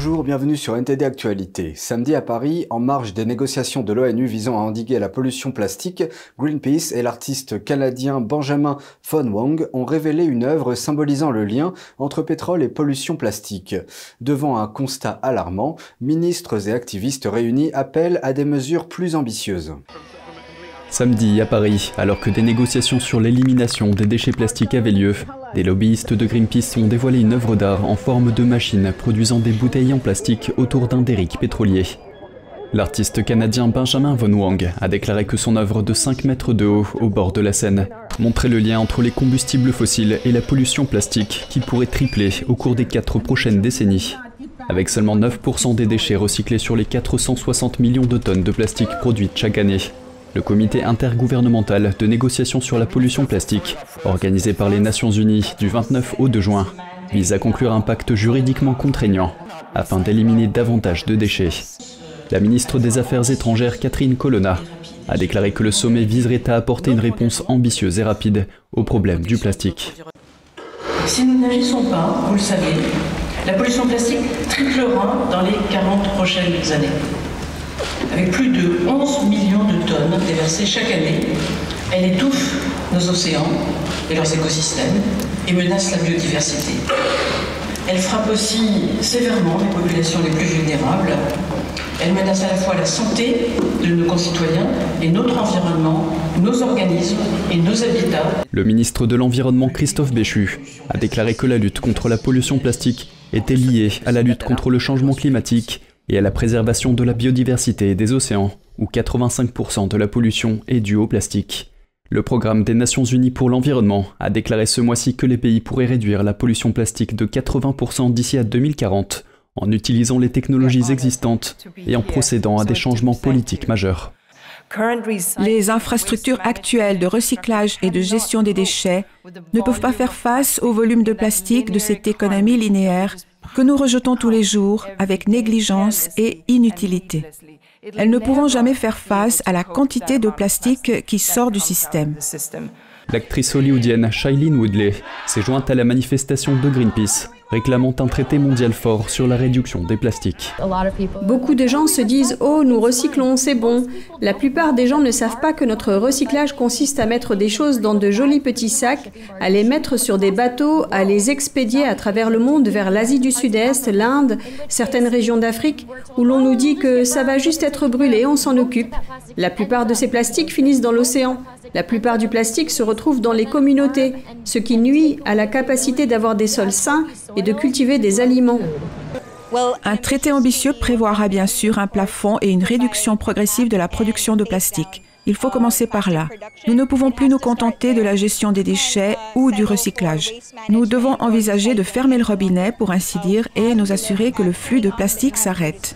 Bonjour, bienvenue sur NTD Actualité. Samedi à Paris, en marge des négociations de l'ONU visant à endiguer la pollution plastique, Greenpeace et l'artiste canadien Benjamin Von Wong ont révélé une œuvre symbolisant le lien entre pétrole et pollution plastique. Devant un constat alarmant, ministres et activistes réunis appellent à des mesures plus ambitieuses. Samedi à Paris, alors que des négociations sur l'élimination des déchets plastiques avaient lieu, des lobbyistes de Greenpeace ont dévoilé une œuvre d'art en forme de machine produisant des bouteilles en plastique autour d'un derrick pétrolier. L'artiste canadien Benjamin Von Wang a déclaré que son œuvre de 5 mètres de haut au bord de la Seine montrait le lien entre les combustibles fossiles et la pollution plastique qui pourrait tripler au cours des 4 prochaines décennies. Avec seulement 9% des déchets recyclés sur les 460 millions de tonnes de plastique produites chaque année, le comité intergouvernemental de négociation sur la pollution plastique, organisé par les Nations Unies du 29 au 2 juin, vise à conclure un pacte juridiquement contraignant afin d'éliminer davantage de déchets. La ministre des Affaires étrangères Catherine Colonna a déclaré que le sommet viserait à apporter une réponse ambitieuse et rapide au problème du plastique. Si nous n'agissons pas, vous le savez, la pollution plastique triplera dans les 40 prochaines années avec plus de 11 millions de tonnes déversées chaque année. Elle étouffe nos océans et leurs écosystèmes et menace la biodiversité. Elle frappe aussi sévèrement les populations les plus vulnérables. Elle menace à la fois la santé de nos concitoyens et notre environnement, nos organismes et nos habitats. Le ministre de l'Environnement Christophe Béchu a déclaré que la lutte contre la pollution plastique était liée à la lutte contre le changement climatique et à la préservation de la biodiversité des océans, où 85% de la pollution est due au plastique. Le programme des Nations Unies pour l'environnement a déclaré ce mois-ci que les pays pourraient réduire la pollution plastique de 80% d'ici à 2040 en utilisant les technologies existantes et en procédant à des changements politiques majeurs. Les infrastructures actuelles de recyclage et de gestion des déchets ne peuvent pas faire face au volume de plastique de cette économie linéaire que nous rejetons tous les jours avec négligence et inutilité. Elles ne pourront jamais faire face à la quantité de plastique qui sort du système. L'actrice hollywoodienne Shailene Woodley s'est jointe à la manifestation de Greenpeace réclamant un traité mondial fort sur la réduction des plastiques. Beaucoup de gens se disent ⁇ Oh, nous recyclons, c'est bon ⁇ La plupart des gens ne savent pas que notre recyclage consiste à mettre des choses dans de jolis petits sacs, à les mettre sur des bateaux, à les expédier à travers le monde vers l'Asie du Sud-Est, l'Inde, certaines régions d'Afrique, où l'on nous dit que ça va juste être brûlé, on s'en occupe. La plupart de ces plastiques finissent dans l'océan. La plupart du plastique se retrouve dans les communautés, ce qui nuit à la capacité d'avoir des sols sains et de cultiver des aliments. Un traité ambitieux prévoira bien sûr un plafond et une réduction progressive de la production de plastique. Il faut commencer par là. Nous ne pouvons plus nous contenter de la gestion des déchets ou du recyclage. Nous devons envisager de fermer le robinet, pour ainsi dire, et nous assurer que le flux de plastique s'arrête.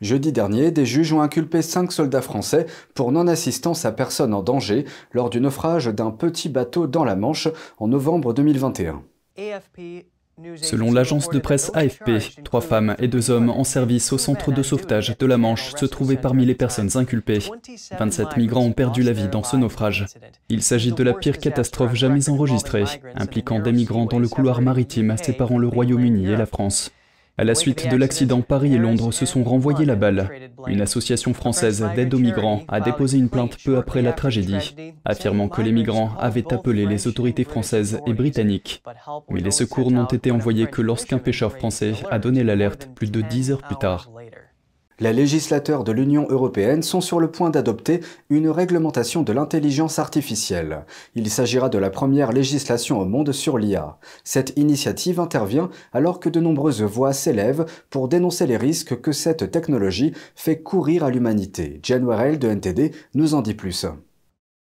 Jeudi dernier, des juges ont inculpé cinq soldats français pour non-assistance à personne en danger lors du naufrage d'un petit bateau dans la Manche en novembre 2021. Selon l'agence de presse AFP, trois femmes et deux hommes en service au centre de sauvetage de la Manche se trouvaient parmi les personnes inculpées. 27 migrants ont perdu la vie dans ce naufrage. Il s'agit de la pire catastrophe jamais enregistrée, impliquant des migrants dans le couloir maritime séparant le Royaume-Uni et la France. À la suite de l'accident, Paris et Londres se sont renvoyés la balle. Une association française d'aide aux migrants a déposé une plainte peu après la tragédie, affirmant que les migrants avaient appelé les autorités françaises et britanniques. Mais les secours n'ont été envoyés que lorsqu'un pêcheur français a donné l'alerte plus de dix heures plus tard. Les législateurs de l'Union européenne sont sur le point d'adopter une réglementation de l'intelligence artificielle. Il s'agira de la première législation au monde sur l'IA. Cette initiative intervient alors que de nombreuses voix s'élèvent pour dénoncer les risques que cette technologie fait courir à l'humanité. Jen Warrell de NTD nous en dit plus.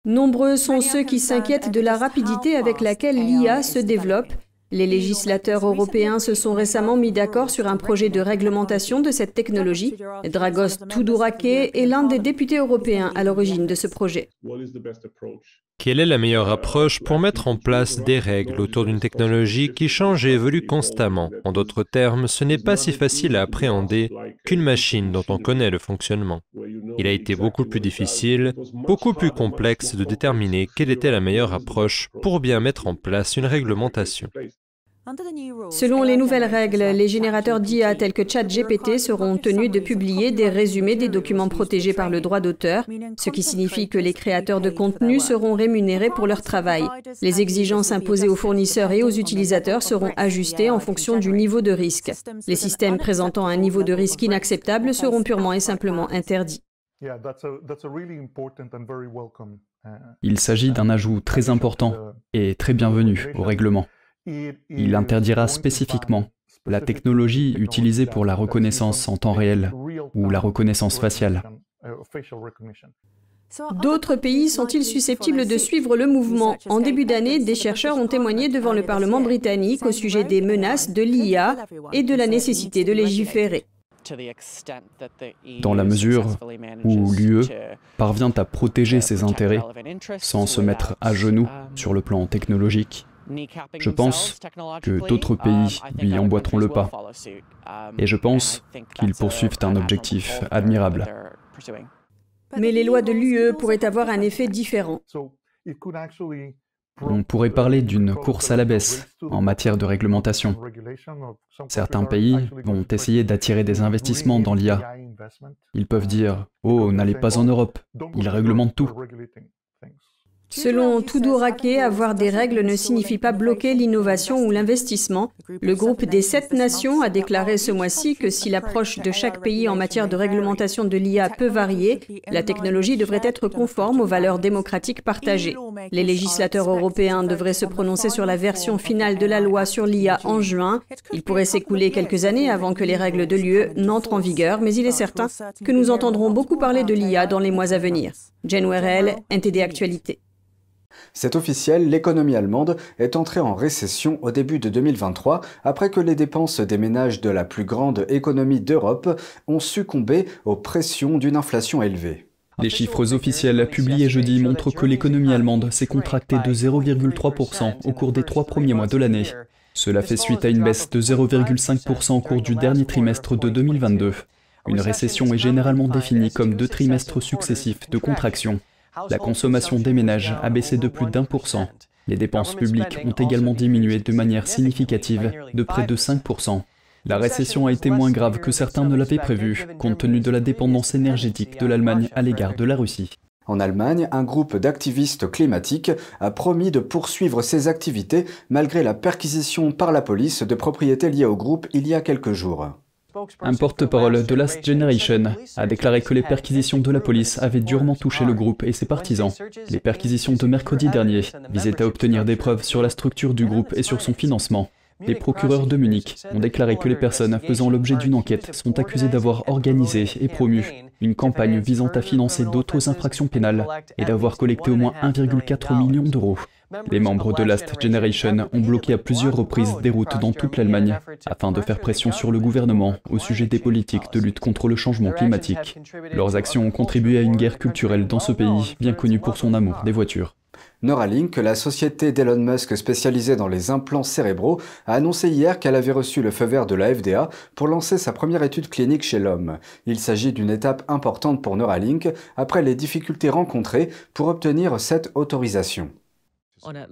Nombreux sont ceux qui s'inquiètent de la rapidité avec laquelle l'IA se développe les législateurs européens se sont récemment mis d'accord sur un projet de réglementation de cette technologie. Dragos Tudorake est l'un des députés européens à l'origine de ce projet. Quelle est la meilleure approche pour mettre en place des règles autour d'une technologie qui change et évolue constamment? En d'autres termes, ce n'est pas si facile à appréhender qu'une machine dont on connaît le fonctionnement. Il a été beaucoup plus difficile, beaucoup plus complexe de déterminer quelle était la meilleure approche pour bien mettre en place une réglementation. Selon les nouvelles règles, les générateurs d'IA tels que ChatGPT seront tenus de publier des résumés des documents protégés par le droit d'auteur, ce qui signifie que les créateurs de contenu seront rémunérés pour leur travail. Les exigences imposées aux fournisseurs et aux utilisateurs seront ajustées en fonction du niveau de risque. Les systèmes présentant un niveau de risque inacceptable seront purement et simplement interdits. Il s'agit d'un ajout très important et très bienvenu au règlement. Il interdira spécifiquement la technologie utilisée pour la reconnaissance en temps réel ou la reconnaissance faciale. D'autres pays sont-ils susceptibles de suivre le mouvement? En début d'année, des chercheurs ont témoigné devant le Parlement britannique au sujet des menaces de l'IA et de la nécessité de légiférer. Dans la mesure où l'UE parvient à protéger ses intérêts sans se mettre à genoux sur le plan technologique, je pense que d'autres pays lui emboîteront le pas. Et je pense qu'ils poursuivent un objectif admirable. Mais les lois de l'UE pourraient avoir un effet différent. On pourrait parler d'une course à la baisse en matière de réglementation. Certains pays vont essayer d'attirer des investissements dans l'IA. Ils peuvent dire ⁇ Oh, n'allez pas en Europe, ils réglementent tout ⁇ Selon Tudoraké, avoir des règles ne signifie pas bloquer l'innovation ou l'investissement. Le groupe des sept nations a déclaré ce mois-ci que si l'approche de chaque pays en matière de réglementation de l'IA peut varier, la technologie devrait être conforme aux valeurs démocratiques partagées. Les législateurs européens devraient se prononcer sur la version finale de la loi sur l'IA en juin. Il pourrait s'écouler quelques années avant que les règles de l'UE n'entrent en vigueur, mais il est certain que nous entendrons beaucoup parler de l'IA dans les mois à venir. Jen Werrell, NTD Actualité. C'est officiel, l'économie allemande est entrée en récession au début de 2023 après que les dépenses des ménages de la plus grande économie d'Europe ont succombé aux pressions d'une inflation élevée. Les chiffres officiels publiés jeudi montrent que l'économie allemande s'est contractée de 0,3% au cours des trois premiers mois de l'année. Cela fait suite à une baisse de 0,5% au cours du dernier trimestre de 2022. Une récession est généralement définie comme deux trimestres successifs de contraction. La consommation des ménages a baissé de plus d'un pour cent. Les dépenses publiques ont également diminué de manière significative, de près de 5%. La récession a été moins grave que certains ne l'avaient prévu, compte tenu de la dépendance énergétique de l'Allemagne à l'égard de la Russie. En Allemagne, un groupe d'activistes climatiques a promis de poursuivre ses activités malgré la perquisition par la police de propriétés liées au groupe il y a quelques jours. Un porte-parole de Last Generation a déclaré que les perquisitions de la police avaient durement touché le groupe et ses partisans. Les perquisitions de mercredi dernier visaient à obtenir des preuves sur la structure du groupe et sur son financement. Les procureurs de Munich ont déclaré que les personnes faisant l'objet d'une enquête sont accusées d'avoir organisé et promu une campagne visant à financer d'autres infractions pénales et d'avoir collecté au moins 1,4 million d'euros. Les membres de Last Generation ont bloqué à plusieurs reprises des routes dans toute l'Allemagne afin de faire pression sur le gouvernement au sujet des politiques de lutte contre le changement climatique. Leurs actions ont contribué à une guerre culturelle dans ce pays, bien connu pour son amour des voitures. Neuralink, la société d'Elon Musk spécialisée dans les implants cérébraux, a annoncé hier qu'elle avait reçu le feu vert de la FDA pour lancer sa première étude clinique chez l'homme. Il s'agit d'une étape importante pour Neuralink après les difficultés rencontrées pour obtenir cette autorisation.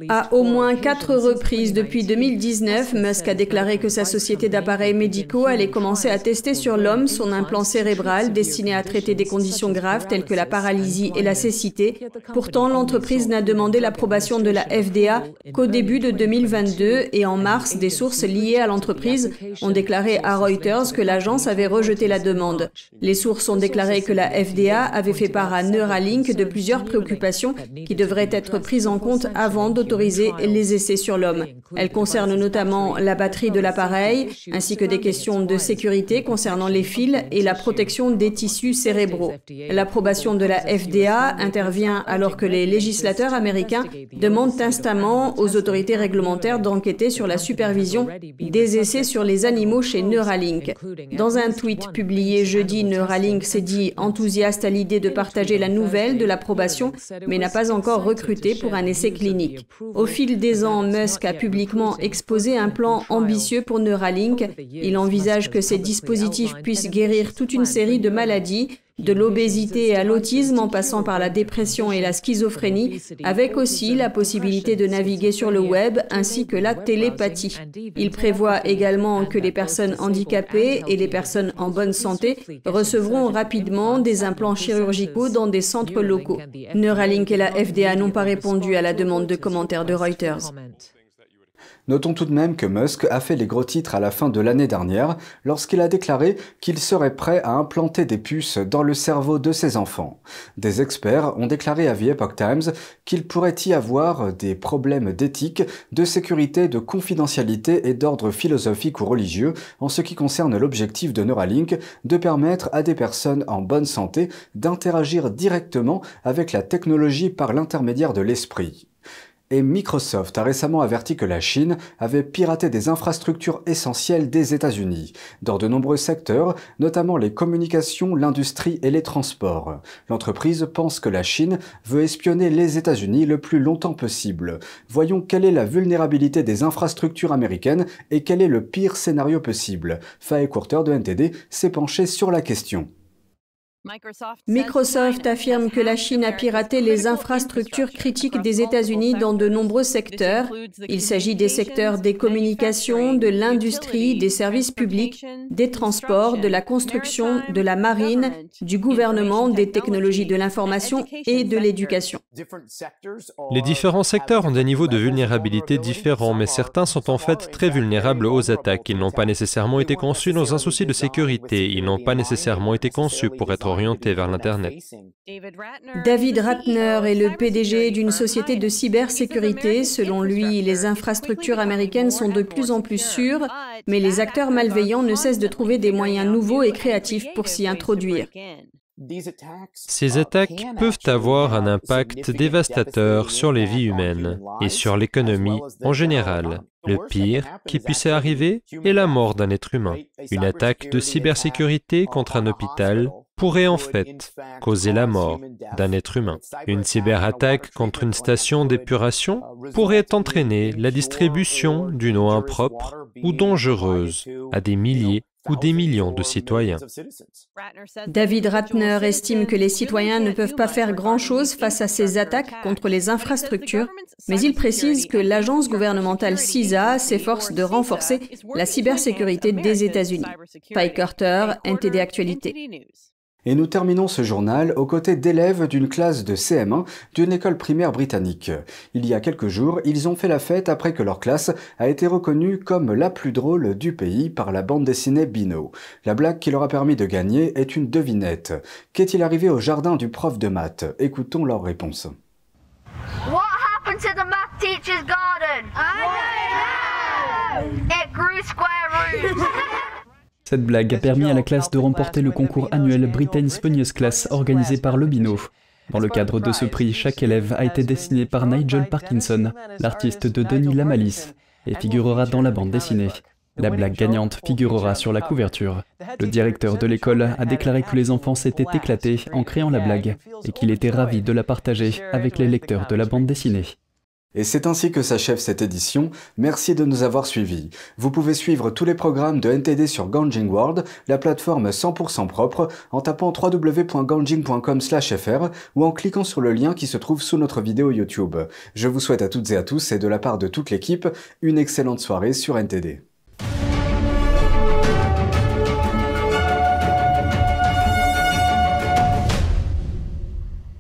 À au moins quatre reprises depuis 2019, Musk a déclaré que sa société d'appareils médicaux allait commencer à tester sur l'homme son implant cérébral destiné à traiter des conditions graves telles que la paralysie et la cécité. Pourtant, l'entreprise n'a demandé l'approbation de la FDA qu'au début de 2022 et en mars, des sources liées à l'entreprise ont déclaré à Reuters que l'agence avait rejeté la demande. Les sources ont déclaré que la FDA avait fait part à Neuralink de plusieurs préoccupations qui devraient être prises en compte avant d'autoriser les essais sur l'homme. Elle concerne notamment la batterie de l'appareil, ainsi que des questions de sécurité concernant les fils et la protection des tissus cérébraux. L'approbation de la FDA intervient alors que les législateurs américains demandent instamment aux autorités réglementaires d'enquêter sur la supervision des essais sur les animaux chez Neuralink. Dans un tweet publié jeudi, Neuralink s'est dit enthousiaste à l'idée de partager la nouvelle de l'approbation, mais n'a pas encore recruté pour un essai clinique. Au fil des ans, Musk a publiquement exposé un plan ambitieux pour Neuralink. Il envisage que ces dispositifs puissent guérir toute une série de maladies de l'obésité à l'autisme en passant par la dépression et la schizophrénie, avec aussi la possibilité de naviguer sur le web ainsi que la télépathie. Il prévoit également que les personnes handicapées et les personnes en bonne santé recevront rapidement des implants chirurgicaux dans des centres locaux. Neuralink et la FDA n'ont pas répondu à la demande de commentaires de Reuters. Notons tout de même que Musk a fait les gros titres à la fin de l'année dernière lorsqu'il a déclaré qu'il serait prêt à implanter des puces dans le cerveau de ses enfants. Des experts ont déclaré à The Epoch Times qu'il pourrait y avoir des problèmes d'éthique, de sécurité, de confidentialité et d'ordre philosophique ou religieux en ce qui concerne l'objectif de Neuralink de permettre à des personnes en bonne santé d'interagir directement avec la technologie par l'intermédiaire de l'esprit et Microsoft a récemment averti que la Chine avait piraté des infrastructures essentielles des États-Unis, dans de nombreux secteurs, notamment les communications, l'industrie et les transports. L'entreprise pense que la Chine veut espionner les États-Unis le plus longtemps possible. Voyons quelle est la vulnérabilité des infrastructures américaines et quel est le pire scénario possible. Faye Courter de NTD s'est penché sur la question. Microsoft affirme que la Chine a piraté les infrastructures critiques des États-Unis dans de nombreux secteurs. Il s'agit des secteurs des communications, de l'industrie, des services publics, des transports, de la construction, de la marine, du gouvernement, des technologies de l'information et de l'éducation. Les différents secteurs ont des niveaux de vulnérabilité différents, mais certains sont en fait très vulnérables aux attaques. Ils n'ont pas nécessairement été conçus dans un souci de sécurité. Ils n'ont pas nécessairement été conçus pour être vers l'Internet. David Ratner est le PDG d'une société de cybersécurité. Selon lui, les infrastructures américaines sont de plus en plus sûres, mais les acteurs malveillants ne cessent de trouver des moyens nouveaux et créatifs pour s'y introduire. Ces attaques peuvent avoir un impact dévastateur sur les vies humaines et sur l'économie en général. Le pire qui puisse arriver est la mort d'un être humain. Une attaque de cybersécurité contre un hôpital pourrait en fait causer la mort d'un être humain. Une cyberattaque contre une station d'épuration pourrait entraîner la distribution d'une eau impropre ou dangereuse à des milliers ou des millions de citoyens. David Ratner estime que les citoyens ne peuvent pas faire grand-chose face à ces attaques contre les infrastructures, mais il précise que l'agence gouvernementale CISA s'efforce de renforcer la cybersécurité des États-Unis. Pike Carter, NTD Actualité. Et nous terminons ce journal aux côtés d'élèves d'une classe de CM1 d'une école primaire britannique. Il y a quelques jours, ils ont fait la fête après que leur classe a été reconnue comme la plus drôle du pays par la bande dessinée Bino. La blague qui leur a permis de gagner est une devinette. Qu'est-il arrivé au jardin du prof de maths? Écoutons leur réponse. What happened to the math teacher's garden? I don't know. It grew square Cette blague a permis à la classe de remporter le concours annuel Britain's Funniest Class organisé par le Bino. Dans le cadre de ce prix, chaque élève a été dessiné par Nigel Parkinson, l'artiste de Denis Lamalis, et figurera dans la bande dessinée. La blague gagnante figurera sur la couverture. Le directeur de l'école a déclaré que les enfants s'étaient éclatés en créant la blague et qu'il était ravi de la partager avec les lecteurs de la bande dessinée. Et c'est ainsi que s'achève cette édition. Merci de nous avoir suivis. Vous pouvez suivre tous les programmes de NTD sur Ganjing World, la plateforme 100% propre, en tapant www.ganjing.com/fr ou en cliquant sur le lien qui se trouve sous notre vidéo YouTube. Je vous souhaite à toutes et à tous et de la part de toute l'équipe une excellente soirée sur NTD.